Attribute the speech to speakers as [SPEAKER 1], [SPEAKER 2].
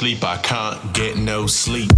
[SPEAKER 1] sleep, I can't get no sleep.